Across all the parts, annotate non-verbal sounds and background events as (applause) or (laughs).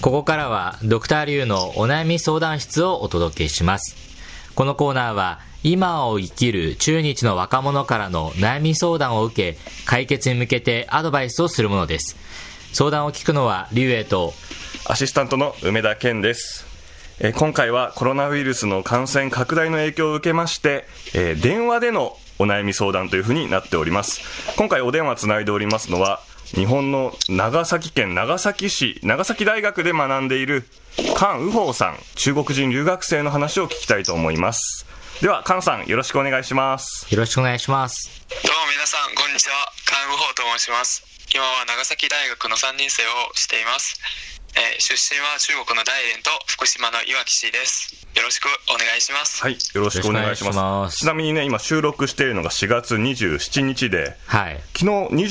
ここからはドクターリュウのお悩み相談室をお届けします。このコーナーは今を生きる中日の若者からの悩み相談を受け、解決に向けてアドバイスをするものです。相談を聞くのはリュウエとアシスタントの梅田健です。え今回はコロナウイルスの感染拡大の影響を受けまして、え電話でのお悩み相談というふうになっております。今回お電話つないでおりますのは、日本の長崎県長崎市、長崎大学で学んでいる菅右宝さん、中国人留学生の話を聞きたいと思います。では、菅さん、よろしくお願いします。よろしくお願いします。どうも皆さんこんにちはカンウホーと申します今は長崎大学の3年生をしています、えー出身は中国の大連と福島のいわき市です。よろしくお願いします。はい、よろしくお願いします。ます。ちなみにね、今収録しているのが4月27日で、はい。昨日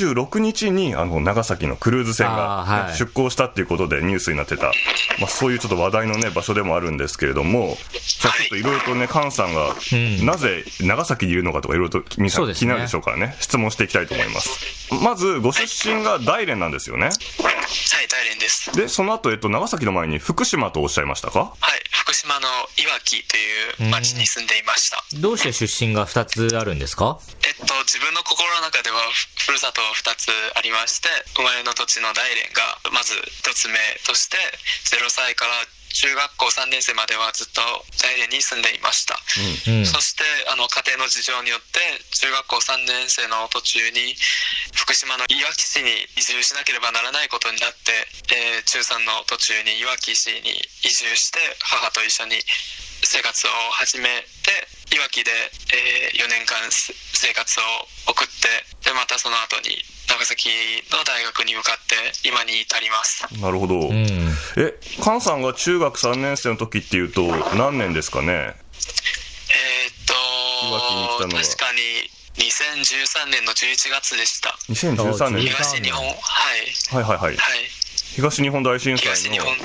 26日にあの長崎のクルーズ船が、あーはい。出港したっていうことでニュースになってた、まあ、そういうちょっと話題の、ね、場所でもあるんですけれども、じゃあちょっといろいろとね、菅さんが、ん。なぜ長崎にいるのかとか、いろいろと皆さんね。気になるでしょうからね、質問していきたいと思います。まず、ご出身が大連なんですよね。はい大連です。で、その後、えっと、長崎の前に福島とおっしゃいましたか？はい福島のいわきという町に住んでいました。どうして出身が2つあるんですか？えっと自分の心の中ではふふるさと2つありまして生まれの土地の大連がまず1つ目として0歳から中学校3年生まではずっと大連に住んでいました、うん。そしてあの家庭の事情によって中学校3年生の途中に福島のいわき市に移住しなければならないことになって、えー中3の途中にいわき市に移住して母と一緒に生活を始めていわきで、え4年間す生活を送ってでまたその後に長崎の大学に向かって今に至りますなるほど。うん。え、菅さんが中学3年生の時っていうと、何年ですかね？えーっといわきに来たのは確かに2013年の11月でした ?2013 年。13東日本はいはいはいはい。はい東日本大震災の東日本、はい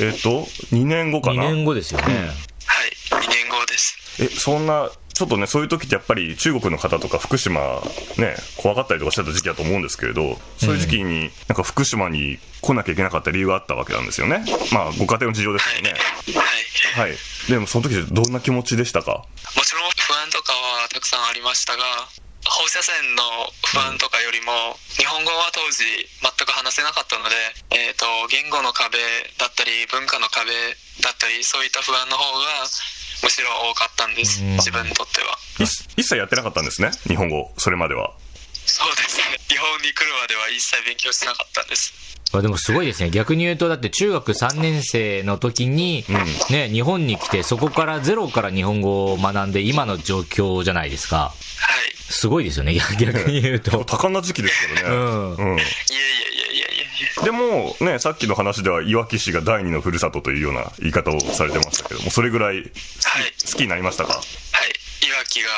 えっ、と、2年後か2な。年後ですよね。はい2年後ですえ、そんな、ちょっとね、そういう時ってやっぱり中国の方とか福島、ね、怖かったりとかしてた時期だと思うんですけれど、そういう時期に、なんか福島に来なきゃいけなかった理由があったわけなんですよね。まあ、ご家庭の事情ですはい、よね。はいはい。でも、その時どんな気持ちでしたか？もちろん不安とかはたくさんありましたが放射線の不安とかよりも日本語は当時全く話せなかったので、えー、と言語の壁だったり文化の壁だったりそういった不安の方がむしろ多かったんですうん自分にとってはい一切やってなかったんですね、日本語、それまでは。そうですね日本に来るまでは一切勉強しなかったんですあでもすごいですね。逆に言うと、だって中学3年生の時に、んね、日本に来て、そこからゼロから日本語を学んで、今の状況じゃないですか。はいすごいですよね、逆逆に言うと。多感な時期ですけどね。うんうん。いやいやいやいやいやでも、ね、さっきの話では、いわき市が第二のふるさとというような言い方をされてましたけども、それぐらい好き,、はい。好きになりましたか？はい、いわきが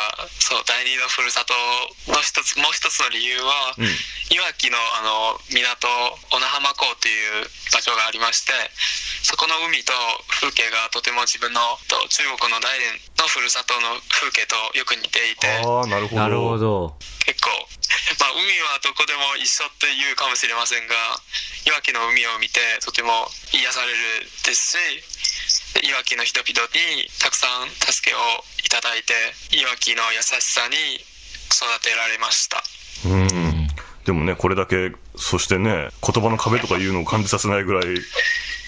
そう第二のふるさとの一つもう一つの理由は、うん。いわきのあの港小名浜港という場所がありましてそこの海と風景がとても自分のと中国の大連のふるさとの風景とよく似ていてああ、なるほど。なるほど。結構、まあ、海はどこでも一緒っていうかもしれませんがいわきの海を見てとても癒されるですしでいわきの人々にたくさん助けをいただいていわきの優しさに育てられましたうん。でもね、これだけ、そしてね、言葉の壁とかいうのを感じさせないぐらい、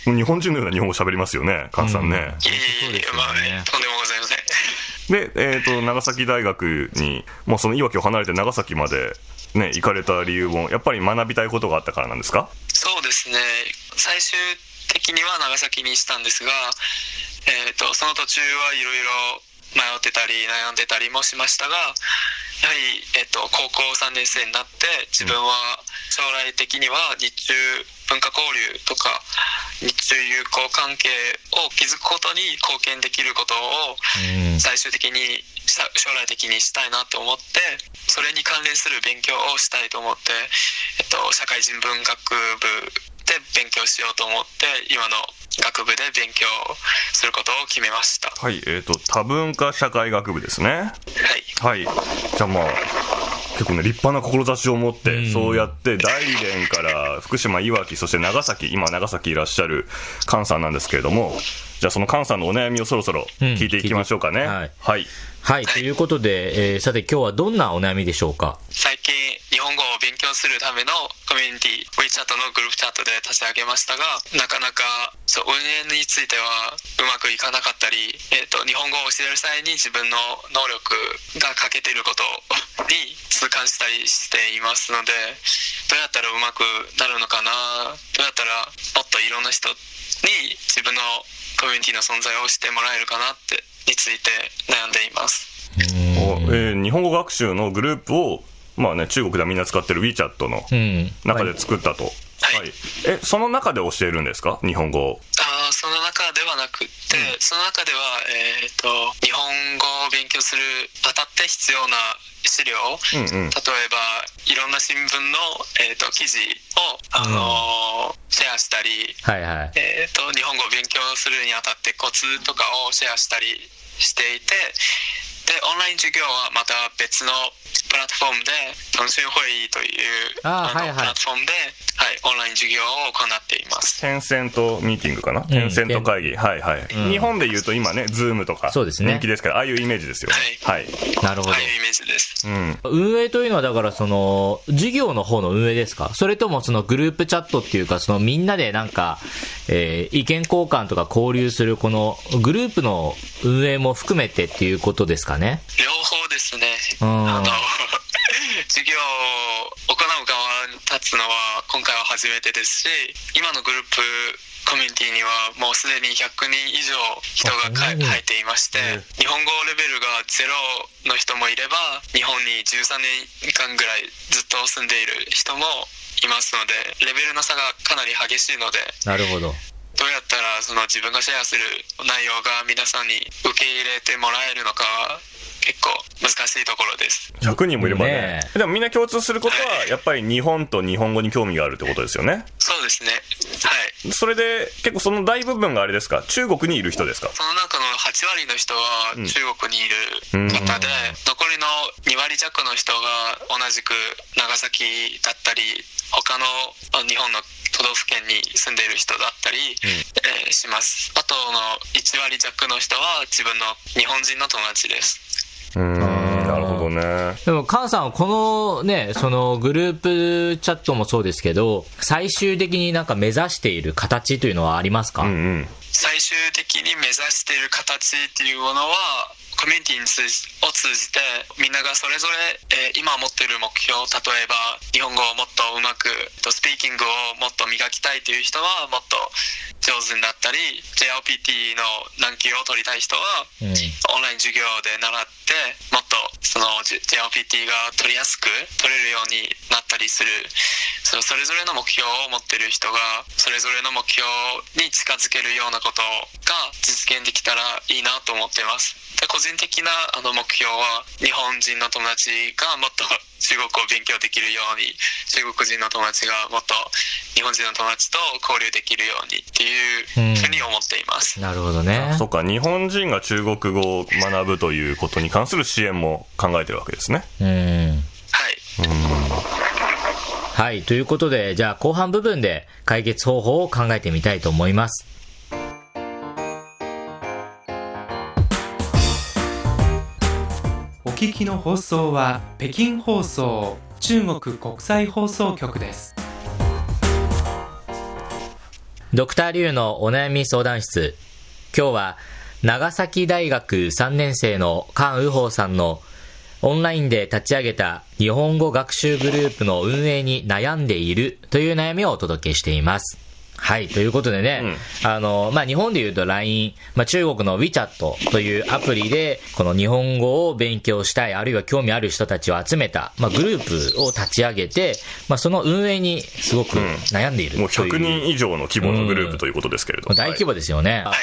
日本人のような日本語を喋りますよね、菅さんね。いえいえいえ、そうですよね。まあねとんでもございません。で、えっ、と、長崎大学に、もうそのいわきを離れて長崎まで、ね、行かれた理由も、やっぱり学びたいことがあったからなんですか？そうですね。最終的には長崎にしたんですが、えー、とその途中はいろいろ迷ってたり悩んでたりもしましたがやはり、えー、と高校3年生になって自分は将来的には日中文化交流とか日中友好関係を築くことに貢献できることをうん。最終的に将来的にしたいなと思ってそれに関連する勉強をしたいと思って、えっと、社会人文学部で勉強しようと思って今の学部で勉強することを決めましたははい、えっ、と、多文化社会学部ですね。いはい。じゃあまあ、結構ね、立派な志を持って、うん。そうやって大連から福島、いわき、そして長崎、今長崎いらっしゃる菅さんなんですけれども、じゃあその菅さんのお悩みをそろそろ聞いていきましょうかね。うん聞いてはい。はい、ということで、えーさて今日はどんなお悩みでしょうか？最近日本語を勉強するためのコミュニティ WeChat のグループチャットで立ち上げましたがなかなかそう運営についてはうまくいかなかったり、えー、と日本語を教える際に自分の能力が欠けていることに痛感したりしていますのでどうやったらうまくなるのかな？どうやったらもっといろんな人に自分のコミュニティの存在を知ってもらえるかなってについて悩んでいます。おえー日本語学習のグループを、まあね、中国ではみんな使ってる WeChat のうん。中で作ったと。はいえ、その中で教えるんですか？日本語を。あーその中ではなくって、その中では、えー、と日本語を勉強する当たって必要な資料、うんうん。例えばいろんな新聞の、えー、と記事を、あのーシェアしたり、はいはい。えー、と日本語を勉強するにあたってコツとかをシェアしたりしていてでオンライン授業はまた別のプラットフォームでトンシュン会議というのあーはいはいプラットフォームで、はい、オンライン授業を行っています。テンセントミーティングかな、テンセント会議。はいはい、うん日本で言うと今ね、 Zoom とか。そうですね人気ですから、ああいうイメージですよね。はい。なるほどああ。いうイメージです。うん。運営というのはだからその、授業の方の運営ですか？それともそのグループチャットっていうか、そのみんなでなんか、えー意見交換とか交流するこのグループの運営も含めてっていうことですかね？両方ですね。うんあの授業を行う側に立つのは今回は初めてですし今のグループコミュニティにはもうすでに100人以上人が入っていましてえ日本語レベルがゼロの人もいれば日本に13年間ぐらいずっと住んでいる人もいますのでレベルの差がかなり激しいのでなるほど。どうやったらその自分がシェアする内容が皆さんに受け入れてもらえるのかは結構難しいところです。100人もいればねねでもみんな共通することは、やっぱり日本と日本語に興味があるってことですよね。そうですね。はい。それで、結構その大部分があれですか？中国にいる人ですか？その中の8割の人はうん中国にいうんる方で、残りの2割弱の人が同じく長崎だったり、他のあ日本の都道府県に住んでいる人だったり、えーします。あとの1割弱の人は自分の日本人の友達です。うーん、なるほどね。でも、菅さんはこのね、そのグループチャットもそうですけど、最終的になんか目指している形というのはありますか、うんうん。最終的に目指している形っていうものはコミュニティに通じを通じてみんながそれぞれ、えー今持っている目標例えば日本語をもっとうまくとスピーキングをもっと磨きたいという人はもっと上手になったり JLPT の難級を取りたい人はうん。オンライン授業で習ってもっとその JLPT が取りやすく取れるようになったりするそのそれぞれの目標を持ってる人がそれぞれの目標に近づけるようなことが実現できたらいいなと思っていますで個人的なあの目標は日本人の友達がもっと中国を勉強できるように中国人の友達がもっと日本人の友達と交流できるようにっていうふうに思っています、なるほどね。そっか、日本人が中国語を学ぶということに関する支援も考えてるわけですね。うん。はいはい。ということで、じゃあ後半部分で解決方法を考えてみたいと思います。お聞きの放送は北京放送中国国際放送局です。ドクターリュウのお悩み相談室。今日は長崎大学3年生の菅宇宝さんのオンラインで立ち上げた日本語学習グループの運営に悩んでいるという悩みをお届けしています。はい。ということでね、あの、まあ、日本で言うと LINE、まあ、中国の WeChat というアプリで、この日本語を勉強したい、あるいは興味ある人たちを集めた、まあ、グループを立ち上げて、まあ、その運営にすごく悩んでいるう。もう100人以上の規模のグループということですけれども。大規模ですよね。はい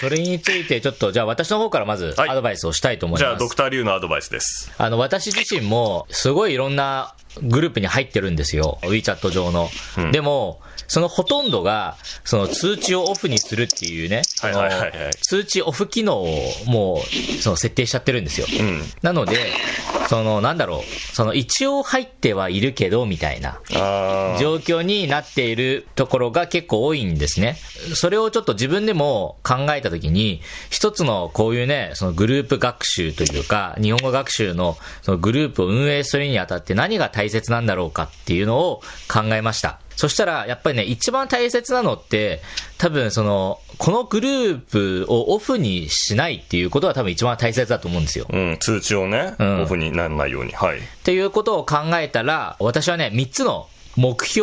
それについてちょっと、じゃあ私の方からまずはいアドバイスをしたいと思いじゃあ、ます。ドクター・リュウのアドバイスです。あの、私自身も、すごいいろんなグループに入ってるんですよ。WeChat 上の。うんでも、そのほとんどが、が、その通知をオフにするっていうね、はいはいはいはい通知オフ機能をもう、その設定しちゃってるんですよ。うん。なので、その、なんだろう、その一応入ってはいるけど、みたいな。状況になっているところが結構多いんですね。それをちょっと自分でも考えたときに、一つのこういうね、そのグループ学習というか、日本語学習のそのグループを運営するにあたって何が大切なんだろうかっていうのを考えました。そしたら、やっぱりね、一番大切なのって、多分その、このグループをオフにしないっていうことが多分一番大切だと思うんですよ。うん、通知をね、うんオフにならないように。はい。っていうことを考えたら、私はね、3つの目標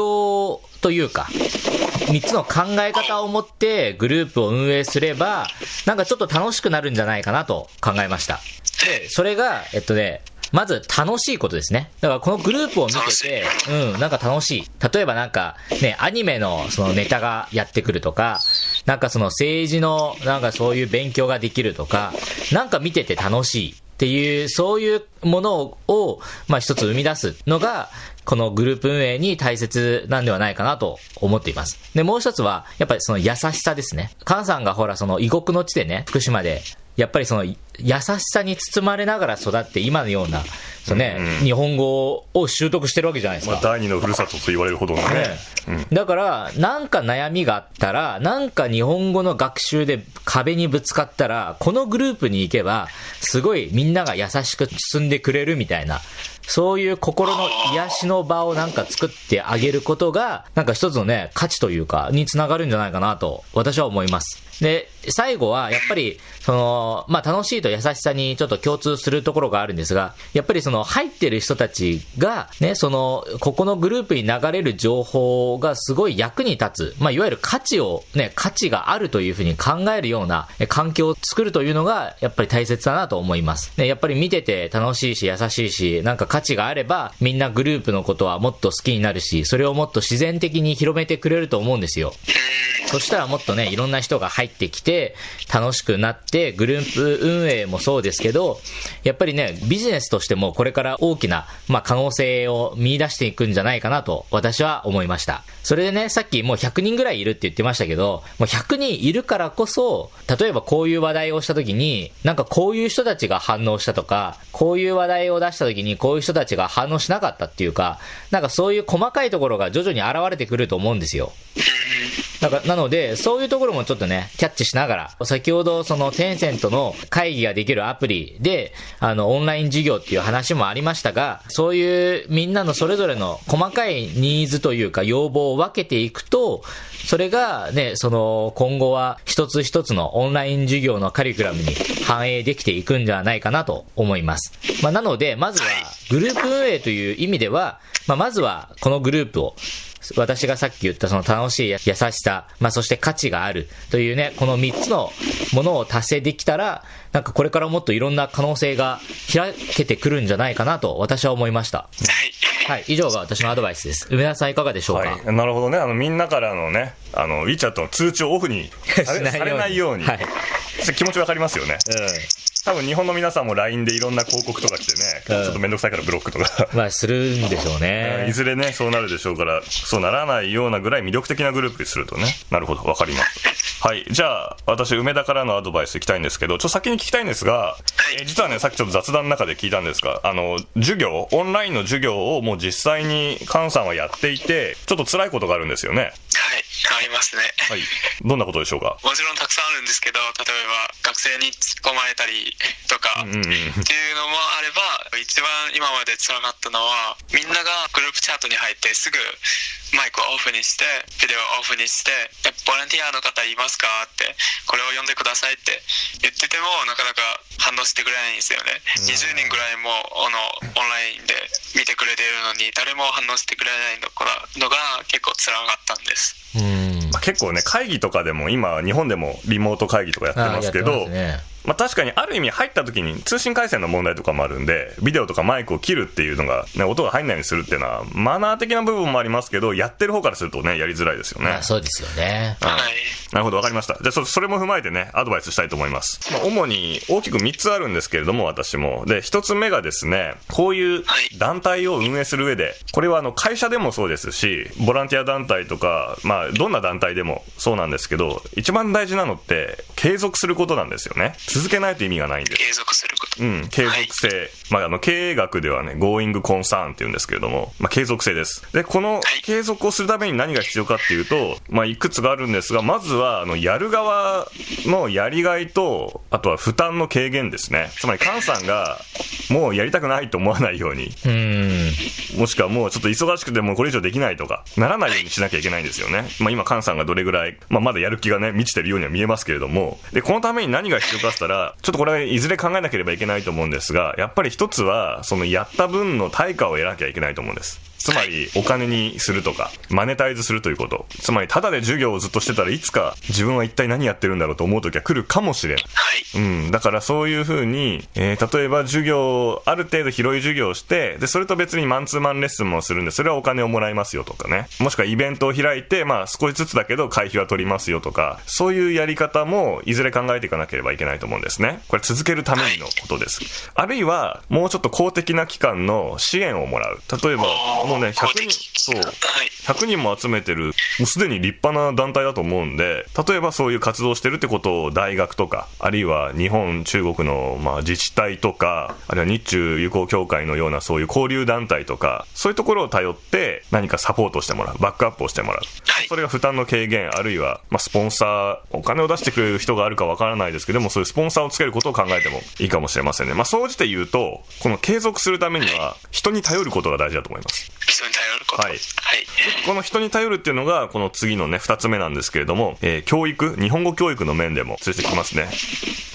というか、3つの考え方を持ってグループを運営すれば、なんかちょっと楽しくなるんじゃないかなと考えました。で、それが、えっとね、まず楽しいことですね。だからこのグループを見てて、うん、なんか楽しい。例えばなんか、ね、アニメのそのネタがやってくるとか、なんかその政治のなんかそういう勉強ができるとか、なんか見てて楽しい。っていう、そういうものを、まあ一つ生み出すのが、このグループ運営に大切なんではないかなと思っています。で、もう一つは、やっぱりその優しさですね。菅さんがほら、その異国の地でね、福島で、やっぱりその優しさに包まれながら育って今のような、そのね、日本語を習得してるわけじゃないですか。まあ、第二のふるさとと言われるほどのね。ねだから、なんか悩みがあったら、なんか日本語の学習で壁にぶつかったら、このグループに行けば、すごいみんなが優しく包んでくれるみたいな、そういう心の癒しの場をなんか作ってあげることが、なんか一つのね、価値というか、につながるんじゃないかなと、私は思います。で、最後は、やっぱり、その、まあ、楽しいと優しさにちょっと共通するところがあるんですが、やっぱりその、入ってる人たちが、ね、その、ここのグループに流れる情報がすごい役に立つ、まあ、いわゆる価値を、ね、価値があるというふうに考えるようなえ環境を作るというのが、やっぱり大切だなと思います。ね、やっぱり見てて楽しいし、優しいし、なんか価値があれば、みんなグループのことはもっと好きになるし、それをもっと自然的に広めてくれると思うんですよ。そしたらもっとね、いろんな人が入ってきて、楽しくなって、グループ運営もそうですけど、やっぱりね、ビジネスとしてもこれから大きな、まあ、可能性を見出していくんじゃないかなと、私は思いました。それでね、さっきもう100人ぐらいいるって言ってましたけど、もう100人いるからこそ、例えばこういう話題をした時に、なんかこういう人たちが反応したとか、こういう話題を出した時にこういう人たちが反応しなかったっていうか、なんかそういう細かいところが徐々に現れてくると思うんですよ。だから、なので、そういうところもちょっとね、キャッチしながら、先ほどそのテンセントの会議ができるアプリで、あの、オンライン授業っていう話もありましたが、そういうみんなのそれぞれの細かいニーズというか要望を分けていくと、それがね、その、今後は一つ一つのオンライン授業のカリキュラムに反映できていくんではないかなと思います。まあ、なので、まずは、グループ運営という意味では、まあ、まずは、このグループを、私がさっき言ったその楽しい優しさ、まあそして価値があるというね、この3つのものを達成できたら、なんかこれからもっといろんな可能性が開けてくるんじゃないかなと私は思いました。はい。はい、以上が私のアドバイスです。梅田さんいかがでしょうか、はい、なるほどね、あのみんなからのね、あの WeChat の通知をオフに (laughs) されないように、はい。気持ちわかりますよね。多分日本の皆さんも LINE でいろんな広告とか来てね、うんちょっとめんどくさいからブロックとか。まあ、するんでしょういね。(laughs) ずれね、そうなるでしょうから、そうならないようなぐらい魅力的なグループにするとね。なるほど、わかります。はい。じゃあ、私、梅田からのアドバイスいきたいんですけど、ちょっと先に聞きたいんですが、えー実はね、さっきちょっと雑談の中で聞いたんですが、あの、授業、オンラインの授業をもう実際に菅さんはやっていて、ちょっと辛いことがあるんですよね。はい、ありますね。はい。どんなことでしょうか？もちろんたくさんあるんですけど、例えば学生に突っ込まれたり (laughs) とか、うんうんうんっていうのもあれば、一番今まで辛かったのは、みんながグループチャットに入ってすぐマイクをオフにして、ビデオをオフにして、えボランティアの方いますか？って、これを読んでくださいって言ってても、なかなか反応してくれないんですよね。20人ぐらいもあのオンラインで見てくれているのに、誰も反応してくれないのがのが結構辛かったんです。うん。まあ結構ね、会議とかでも今、日本でもリモート会議とかやってますけど、あーやってまあ確かにある意味入った時に通信回線の問題とかもあるんで、ビデオとかマイクを切るっていうのが、ね、音が入んないようにするっていうのは、マナー的な部分もありますけど、やってる方からするとね、やりづらいですよね。まあそうですよね。うんはい。なるほど、わかりました。じゃあそ、それも踏まえてね、アドバイスしたいと思います。まあ、主に大きく3つあるんですけれども、私も。で、1つ目がですね、こういうはい団体を運営する上で、これはあの、会社でもそうですし、ボランティア団体とか、まあ、どんな団体でもそうなんですけど、一番大事なのって、継続することなんですよね。続けないと意味がないんです。継続すること。うん、継続性。まあ、あの、経営学ではね、going concern って言うんですけれども、まあ、継続性です。で、この継続をするために何が必要かっていうと、まあ、いくつかあるんですが、まずは、あの、やる側のやりがいと、あとは負担の軽減ですね。つまり、菅さんが、もうやりたくないと思わないように、うん。もしくはもうちょっと忙しくてもうこれ以上できないとか、ならないようにしなきゃいけないんですよね。まあ今、菅さんがどれぐらい、まあまだやる気がね、満ちてるようには見えますけれども、で、このために何が必要かって言ったら、ちょっとこれはいずれ考えなければいけないと思うんですが、やっぱり一つは、そのやった分の対価を得なきゃいけないと思うんです。つまり、お金にするとか、マネタイズするということ。つまり、ただで授業をずっとしてたらいつか自分は一体何やってるんだろうと思う時は来るかもしれない。はい。うん、だからそういうふうに、えー例えば授業、ある程度広い授業をして、で、それと別にマンツーマンレッスンもするんで、それはお金をもらいますよとかね。もしくはイベントを開いて、まあ少しずつだけど会費は取りますよとか、そういうやり方もいずれ考えていかなければいけないと思うんですね。これ続けるためにのことです。あるいは、もうちょっと公的な機関の支援をもらう。例えば、もうね、100人、そう。はい。100人も集めてる、もうすでに立派な団体だと思うんで、例えばそういう活動してるってことを大学とか、あるいは日本、中国のまあ自治体とか、あるいは日中友好協会のようなそういう交流団体とか、そういうところを頼って何かサポートしてもらう、バックアップをしてもらう。はいそれが負担の軽減、あるいは、まあ、スポンサー、お金を出してくれる人があるかわからないですけども、そういうスポンサーをつけることを考えてもいいかもしれませんね。まあ、総じて言うと、この継続するためには、人に頼ることが大事だと思います。人に頼ること。はいはい。この人に頼るっていうのが、この次のね、二つ目なんですけれども、えー教育、日本語教育の面でも通じてきますね。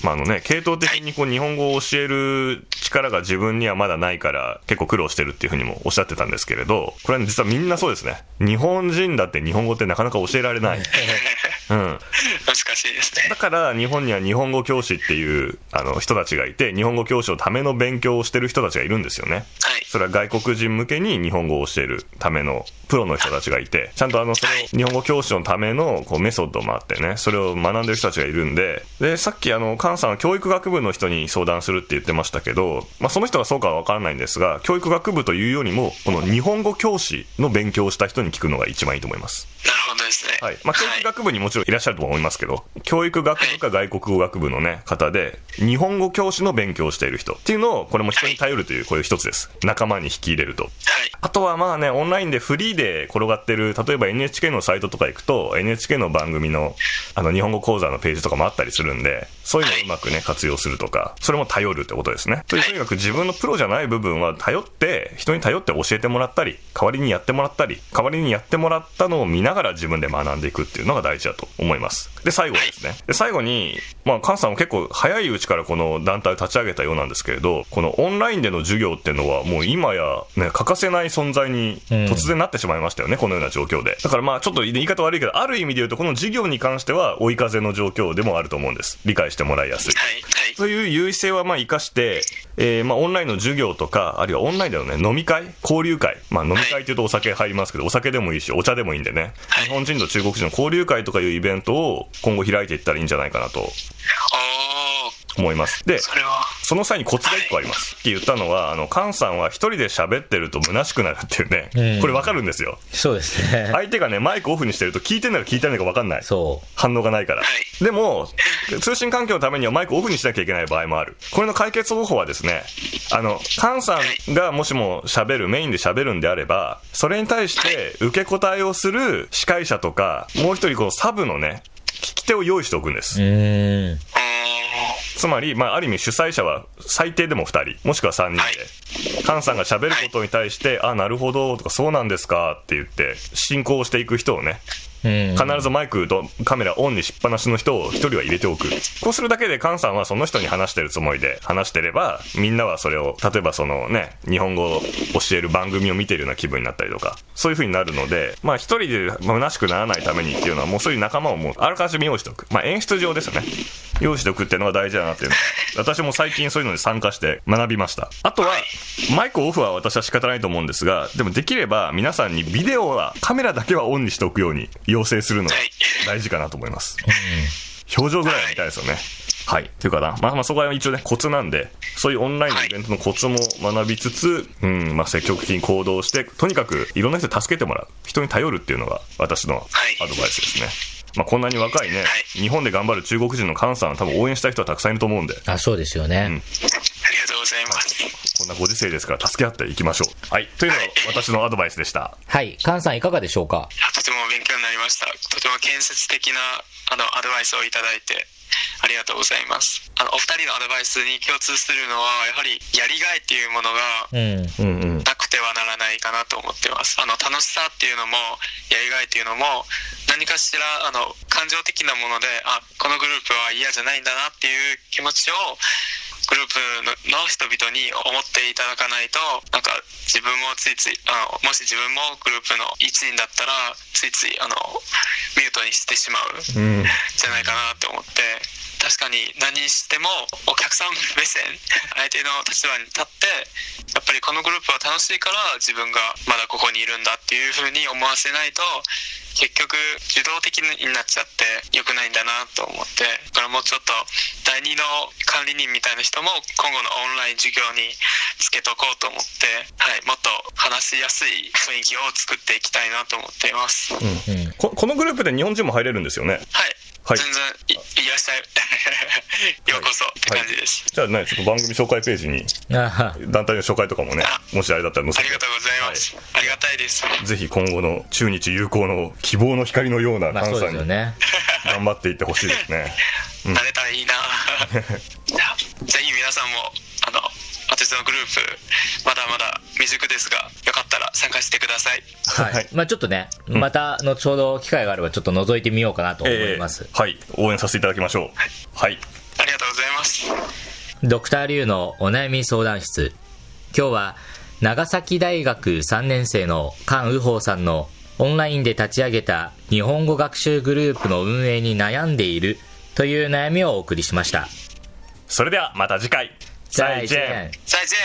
まあ、あのね、系統的にこう、日本語を教える力が自分にはまだないから、結構苦労してるっていうふうにもおっしゃってたんですけれど、これはね実はみんなそうですね。日本人だって日本語ってなかなか教えられない。(laughs) うん。難しいですねだ。から日本には日本語教師っていうあの人たちがいて、日本語教師のための勉強をしてる人たちがいるんですよね。はい。それは外国人向けに日本語を教えるためのプロの人たちがいて、ちゃんとあの、その日本語教師のためのこうメソッドもあってね、それを学んでる人たちがいるんで、で、さっきあの、菅さんは教育学部の人に相談するって言ってましたけど、まあその人がそうかはわからないんですが、教育学部というよりも、この日本語教師の勉強をした人に聞くのが一番いいと思います。なるですね。はい。まあ、教育学部にもちろんいらっしゃると思いますけど、教育学部か外国語学部のね、方で、日本語教師の勉強をしている人っていうのを、これも人に頼るという、こういう一つです。仲間に引き入れると。はい。あとはまあね、オンラインでフリーで転がってる、例えば NHK のサイトとか行くと、NHK の番組の、あの、日本語講座のページとかもあったりするんで、そういうのをうまくね、活用するとか、それも頼るってことですね。とにかく自分のプロじゃない部分は頼って、人に頼って教えてもらったり、代わりにやってもらったり、代わりにやってもらったのを見ながら自分で学んでいくっていうのが大事だと思います。で、最後ですね。で、最後に、まあ、菅さんも結構早いうちからこの団体を立ち上げたようなんですけれど、このオンラインでの授業っていうのはもう今やね、欠かせない存在に突然なってしまいましたよね、このような状況で。だからまあちょっと言い方悪いけど、ある意味で言うとこの授業に関しては追い風の状況でもあると思うんです。理解してもらいやすい。はい。はい。そういう優位性はまあ活かして、えーまあオンラインの授業とか、あるいはオンラインでのね、飲み会、交流会。まあ飲み会っていうとお酒入りますけど、お酒でもいいし、お茶でもいいんでね。はい日本人と中国人の交流会とかいうイベントを今後開いていったらいいんじゃないかなとお思います。でー、、そその際にコツが一個あります。って言ったのは、あの、菅さんは一人で喋ってると虚しくなるっていうね、うんこれわかるんですよ。そうですね。相手がね、マイクオフにしてると聞いてんのか聞いてないのかわかんない。そ反応がないから。はいでも、通信環境のためにはマイクオフにしなきゃいけない場合もある。これの解決方法はですね、あの、菅さんがもしも喋る、メインで喋るんであれば、それに対して受け答えをする司会者とか、もう一人このサブのね、聞き手を用意しておくんです。つまり、まあ、ある意味主催者は最低でも2人、もしくは3人はいで、菅さんが喋ることに対して、あ、なるほど、とか、そうなんですかって言って、進行していく人をね、うん。必ずマイクとカメラオンにしっぱなしの人を1人は入れておく。こうするだけで菅さんはその人に話してるつもりで話してれば、みんなはそれを、例えばそのね、日本語を教える番組を見てるような気分になったりとか、そういう風になるので、まあ一人で虚しくならないためにっていうのは、もうそういう仲間をもうあらかじめ用意しておく。まあ演出上ですよね。用意しておくっていうのが大事だなっていうの。は私も最近そういうのに参加して学びました。あとはマイクオフは私は仕方ないと思うんですがでもできれば皆さんにビデオはカメラだけはオンにしておくように要請するのが大事かなと思います。表情ぐらいは見たいですよね。はい。とい。うかな、まあまあそこは一応ね、コツなんで、そういうオンラインのイベントのコツも学びつつ、うん、まあ積極的に行動して、とにかくいろんな人に助けてもらう。人に頼るっていうのが私のアドバイスですね。まあこんなに若いね、日本で頑張る中国人の菅さん、多分応援したい人はたくさんいると思うんで、あ、そうですよね。ありがとうございます。こんなご時世ですから助け合っていきましょう。はい。というのが私のアドバイスでした。はい。菅さんいかがでしょうか？いやとても勉強になりました。とても建設的なあのアドバイスをいただいてありがとうございます。あのお二人のアドバイスに共通するのはやはりやりがいっていうものが。なくてはならないかなと思ってます。あの楽しさっていうのもやりがいっていうのも何かしらあの感情的なものであこのグループは嫌じゃないんだなっていう気持ちをグループのの人々に思っていただかないとなんか自分もついついあのもし自分もグループの一員だったらついついあのミュートにしてしまううん。じゃないかなって思って確かに何にしてもお客さん目線相手の立場に立ってやっぱりこのグループは楽しいから自分がまだここにいるんだっていうふうに思わせないと結局受動的になっちゃって良くないんだなと思ってだからもうちょっと第二の管理人みたいな人も今後のオンライン授業につけとこうと思って、はい、もっと話しやすい雰囲気を作っていきたいなと思っています。はいうん。ここのグループで日本人も入れるんですよね？はい。全然いいらっしゃい。(laughs) ようこそって感じです、じゃあね、ちょっと番組紹介ページにあは。団体の紹介とかもね、もしあれだったら載せて。ありがとうございます、ありがたいです。ぜひ今後の中日友好の希望の光のような関西に。頑張っていってほしいですね。うん。(laughs) なれたらいいな (laughs) じゃあぜひ皆さんもあの私のグループまだまだ未熟ですがよかったら参加してくださいはい。はいまあちょっとね、また後ほど機会があればちょっと覗いてみようかなと思います。えーはい、応援させていただきましょう。はい。ありがとうございますドクターリュウのお悩み相談室。今日は長崎大学3年生の菅右宝さんのオンラインで立ち上げた日本語学習グループの運営に悩んでいるという悩みをお送りしました。それではまた次回。再见。再见